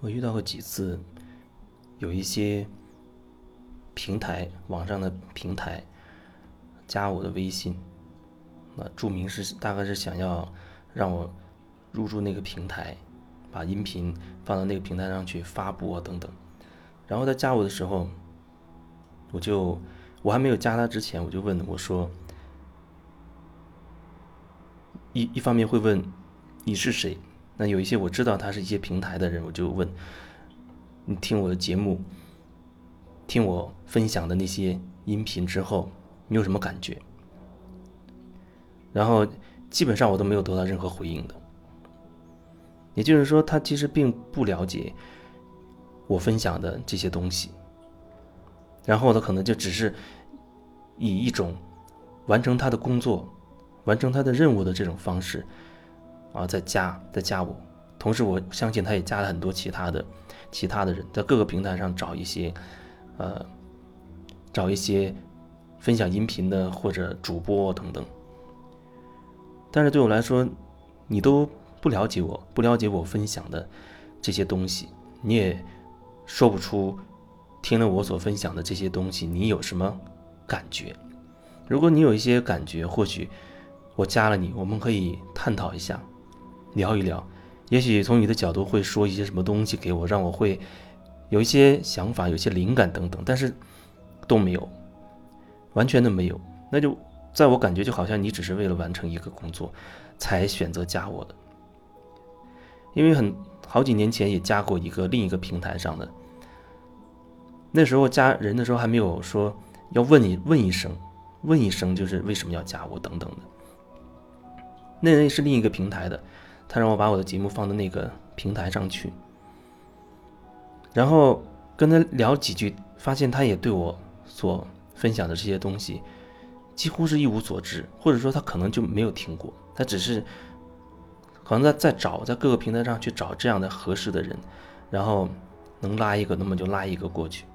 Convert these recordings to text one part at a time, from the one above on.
我遇到过几次，有一些平台网上的平台加我的微信，那注明是大概是想要让我入驻那个平台，把音频放到那个平台上去发布啊等等。然后他加我的时候，我就我还没有加他之前，我就问我说，一一方面会问你是谁。那有一些我知道他是一些平台的人，我就问你听我的节目，听我分享的那些音频之后，你有什么感觉？然后基本上我都没有得到任何回应的。也就是说，他其实并不了解我分享的这些东西，然后他可能就只是以一种完成他的工作、完成他的任务的这种方式。啊，在加在加我，同时我相信他也加了很多其他的其他的人，在各个平台上找一些，呃，找一些分享音频的或者主播等等。但是对我来说，你都不了解我，不了解我分享的这些东西，你也说不出听了我所分享的这些东西你有什么感觉。如果你有一些感觉，或许我加了你，我们可以探讨一下。聊一聊，也许从你的角度会说一些什么东西给我，让我会有一些想法、有些灵感等等，但是都没有，完全的没有。那就在我感觉，就好像你只是为了完成一个工作才选择加我的。因为很好几年前也加过一个另一个平台上的，那时候加人的时候还没有说要问你问一声，问一声就是为什么要加我等等的。那人是另一个平台的。他让我把我的节目放到那个平台上去，然后跟他聊几句，发现他也对我所分享的这些东西几乎是一无所知，或者说他可能就没有听过，他只是可能在在找在各个平台上去找这样的合适的人，然后能拉一个，那么就拉一个过去，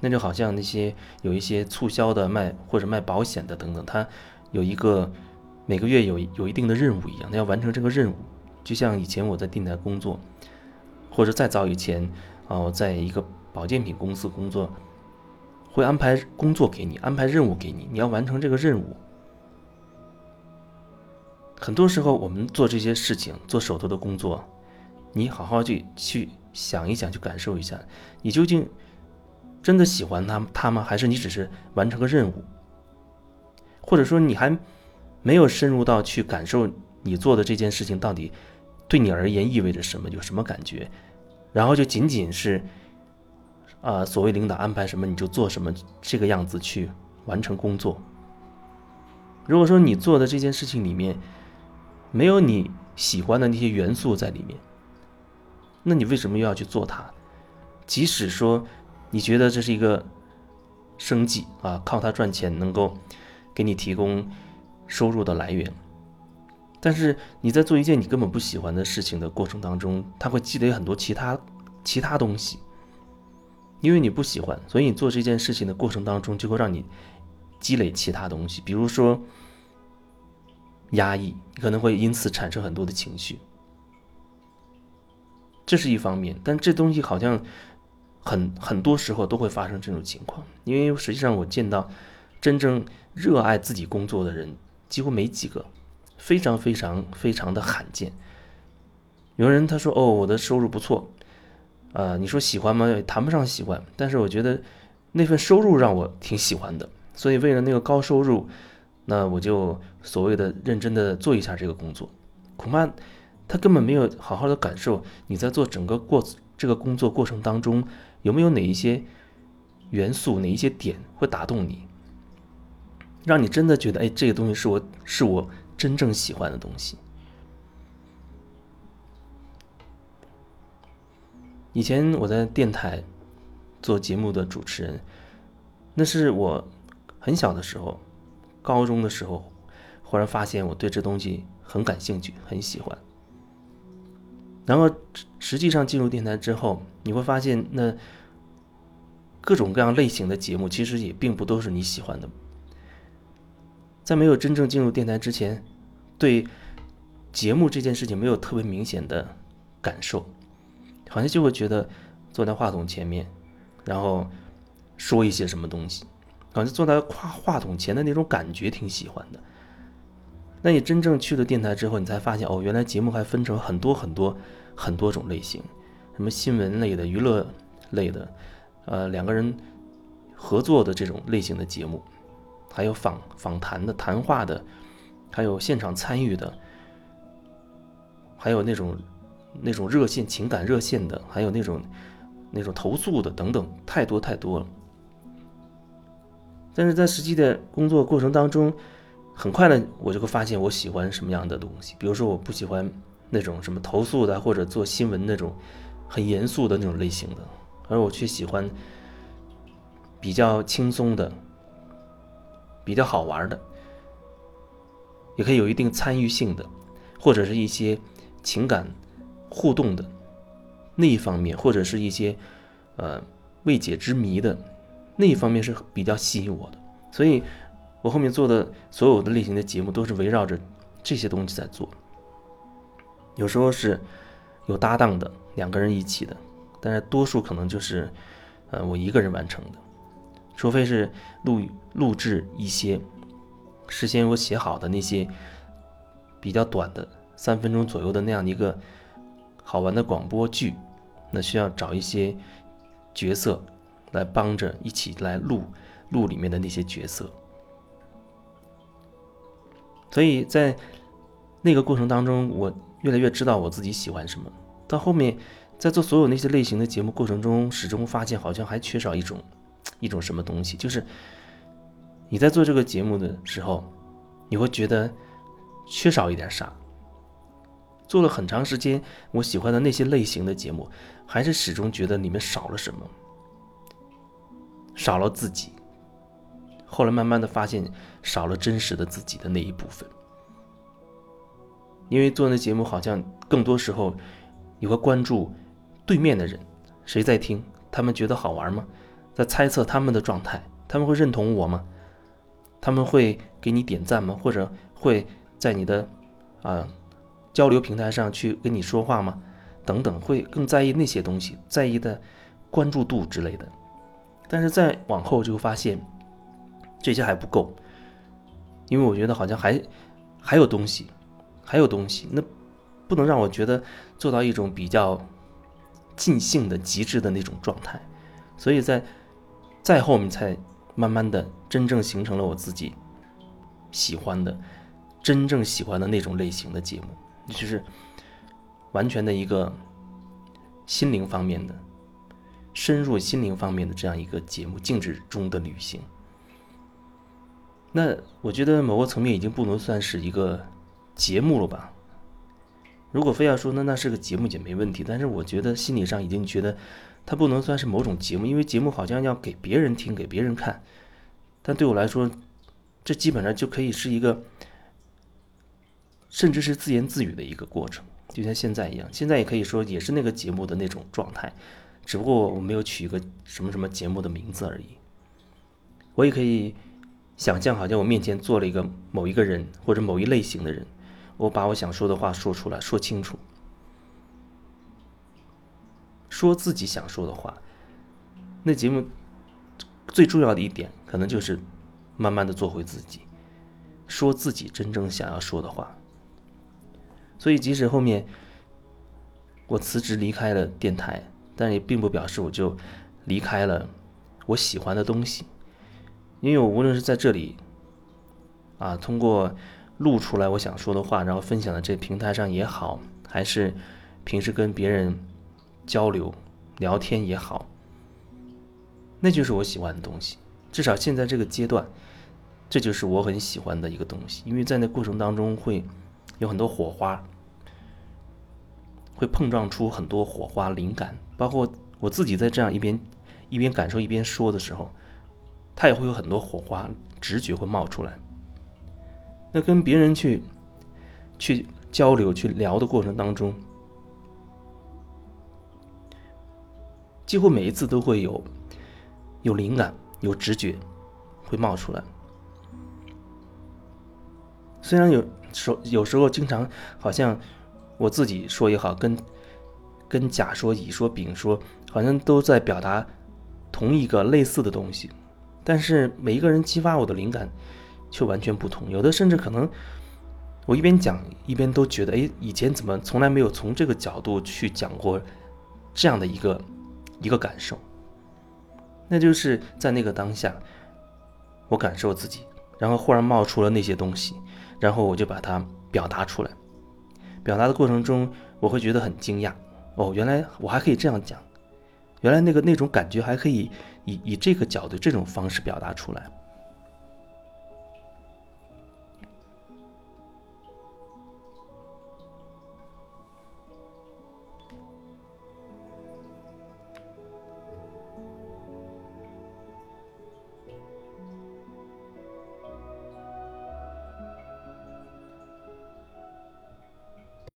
那就好像那些有一些促销的卖或者卖保险的等等，他有一个。每个月有有一定的任务一样，他要完成这个任务，就像以前我在电台工作，或者再早以前啊，我在一个保健品公司工作，会安排工作给你，安排任务给你，你要完成这个任务。很多时候我们做这些事情，做手头的工作，你好好去去想一想，去感受一下，你究竟真的喜欢他他吗？还是你只是完成个任务？或者说你还？没有深入到去感受你做的这件事情到底对你而言意味着什么，有什么感觉，然后就仅仅是啊，所谓领导安排什么你就做什么这个样子去完成工作。如果说你做的这件事情里面没有你喜欢的那些元素在里面，那你为什么又要去做它？即使说你觉得这是一个生计啊，靠它赚钱能够给你提供。收入的来源，但是你在做一件你根本不喜欢的事情的过程当中，它会积累很多其他其他东西。因为你不喜欢，所以你做这件事情的过程当中，就会让你积累其他东西，比如说压抑，你可能会因此产生很多的情绪。这是一方面，但这东西好像很很多时候都会发生这种情况，因为实际上我见到真正热爱自己工作的人。几乎没几个，非常非常非常的罕见。有人他说：“哦，我的收入不错，啊，你说喜欢吗？谈不上喜欢，但是我觉得那份收入让我挺喜欢的。所以为了那个高收入，那我就所谓的认真的做一下这个工作。恐怕他根本没有好好的感受你在做整个过这个工作过程当中有没有哪一些元素，哪一些点会打动你。”让你真的觉得，哎，这个东西是我是我真正喜欢的东西。以前我在电台做节目的主持人，那是我很小的时候，高中的时候，忽然发现我对这东西很感兴趣，很喜欢。然后实际上进入电台之后，你会发现，那各种各样类型的节目，其实也并不都是你喜欢的。在没有真正进入电台之前，对节目这件事情没有特别明显的感受，好像就会觉得坐在话筒前面，然后说一些什么东西，好像坐在话话筒前的那种感觉挺喜欢的。那你真正去了电台之后，你才发现哦，原来节目还分成很多很多很多种类型，什么新闻类的、娱乐类的，呃，两个人合作的这种类型的节目，还有访访谈的、谈话的，还有现场参与的，还有那种那种热线情感热线的，还有那种那种投诉的等等，太多太多了。但是在实际的工作过程当中，很快的，我就会发现我喜欢什么样的东西。比如说，我不喜欢那种什么投诉的，或者做新闻那种很严肃的那种类型的，而我却喜欢比较轻松的、比较好玩的，也可以有一定参与性的，或者是一些情感互动的那一方面，或者是一些呃未解之谜的那一方面是比较吸引我的，所以。我后面做的所有的类型的节目都是围绕着这些东西在做，有时候是有搭档的，两个人一起的，但是多数可能就是，呃，我一个人完成的，除非是录录制一些事先我写好的那些比较短的三分钟左右的那样的一个好玩的广播剧，那需要找一些角色来帮着一起来录录里面的那些角色。所以在那个过程当中，我越来越知道我自己喜欢什么。到后面，在做所有那些类型的节目过程中，始终发现好像还缺少一种一种什么东西，就是你在做这个节目的时候，你会觉得缺少一点啥。做了很长时间，我喜欢的那些类型的节目，还是始终觉得里面少了什么，少了自己。后来慢慢的发现，少了真实的自己的那一部分。因为做那节目，好像更多时候你会关注对面的人，谁在听，他们觉得好玩吗？在猜测他们的状态，他们会认同我吗？他们会给你点赞吗？或者会在你的啊交流平台上去跟你说话吗？等等，会更在意那些东西，在意的关注度之类的。但是再往后就发现。这些还不够，因为我觉得好像还还有东西，还有东西，那不能让我觉得做到一种比较尽兴的极致的那种状态，所以在再后面才慢慢的真正形成了我自己喜欢的、真正喜欢的那种类型的节目，就是完全的一个心灵方面的、深入心灵方面的这样一个节目，静止中的旅行。那我觉得某个层面已经不能算是一个节目了吧？如果非要说那那是个节目也没问题，但是我觉得心理上已经觉得它不能算是某种节目，因为节目好像要给别人听、给别人看。但对我来说，这基本上就可以是一个，甚至是自言自语的一个过程，就像现在一样。现在也可以说也是那个节目的那种状态，只不过我没有取一个什么什么节目的名字而已。我也可以。想象好像我面前坐了一个某一个人或者某一类型的人，我把我想说的话说出来，说清楚，说自己想说的话。那节目最重要的一点，可能就是慢慢的做回自己，说自己真正想要说的话。所以，即使后面我辞职离开了电台，但也并不表示我就离开了我喜欢的东西。因为我无论是在这里，啊，通过录出来我想说的话，然后分享在这平台上也好，还是平时跟别人交流聊天也好，那就是我喜欢的东西。至少现在这个阶段，这就是我很喜欢的一个东西。因为在那过程当中会有很多火花，会碰撞出很多火花灵感，包括我自己在这样一边一边感受一边说的时候。他也会有很多火花，直觉会冒出来。那跟别人去去交流、去聊的过程当中，几乎每一次都会有有灵感、有直觉会冒出来。虽然有时有时候经常好像我自己说也好，跟跟甲说、乙说、丙说，好像都在表达同一个类似的东西，但是每一个人激发我的灵感却完全不同。有的甚至可能，我一边讲一边都觉得，哎，以前怎么从来没有从这个角度去讲过这样的一个一个感受？那就是在那个当下，我感受自己，然后忽然冒出了那些东西，然后我就把它表达出来。表达的过程中，我会觉得很惊讶。哦，原来我还可以这样讲，原来那个那种感觉还可以以以这个角度、这种方式表达出来。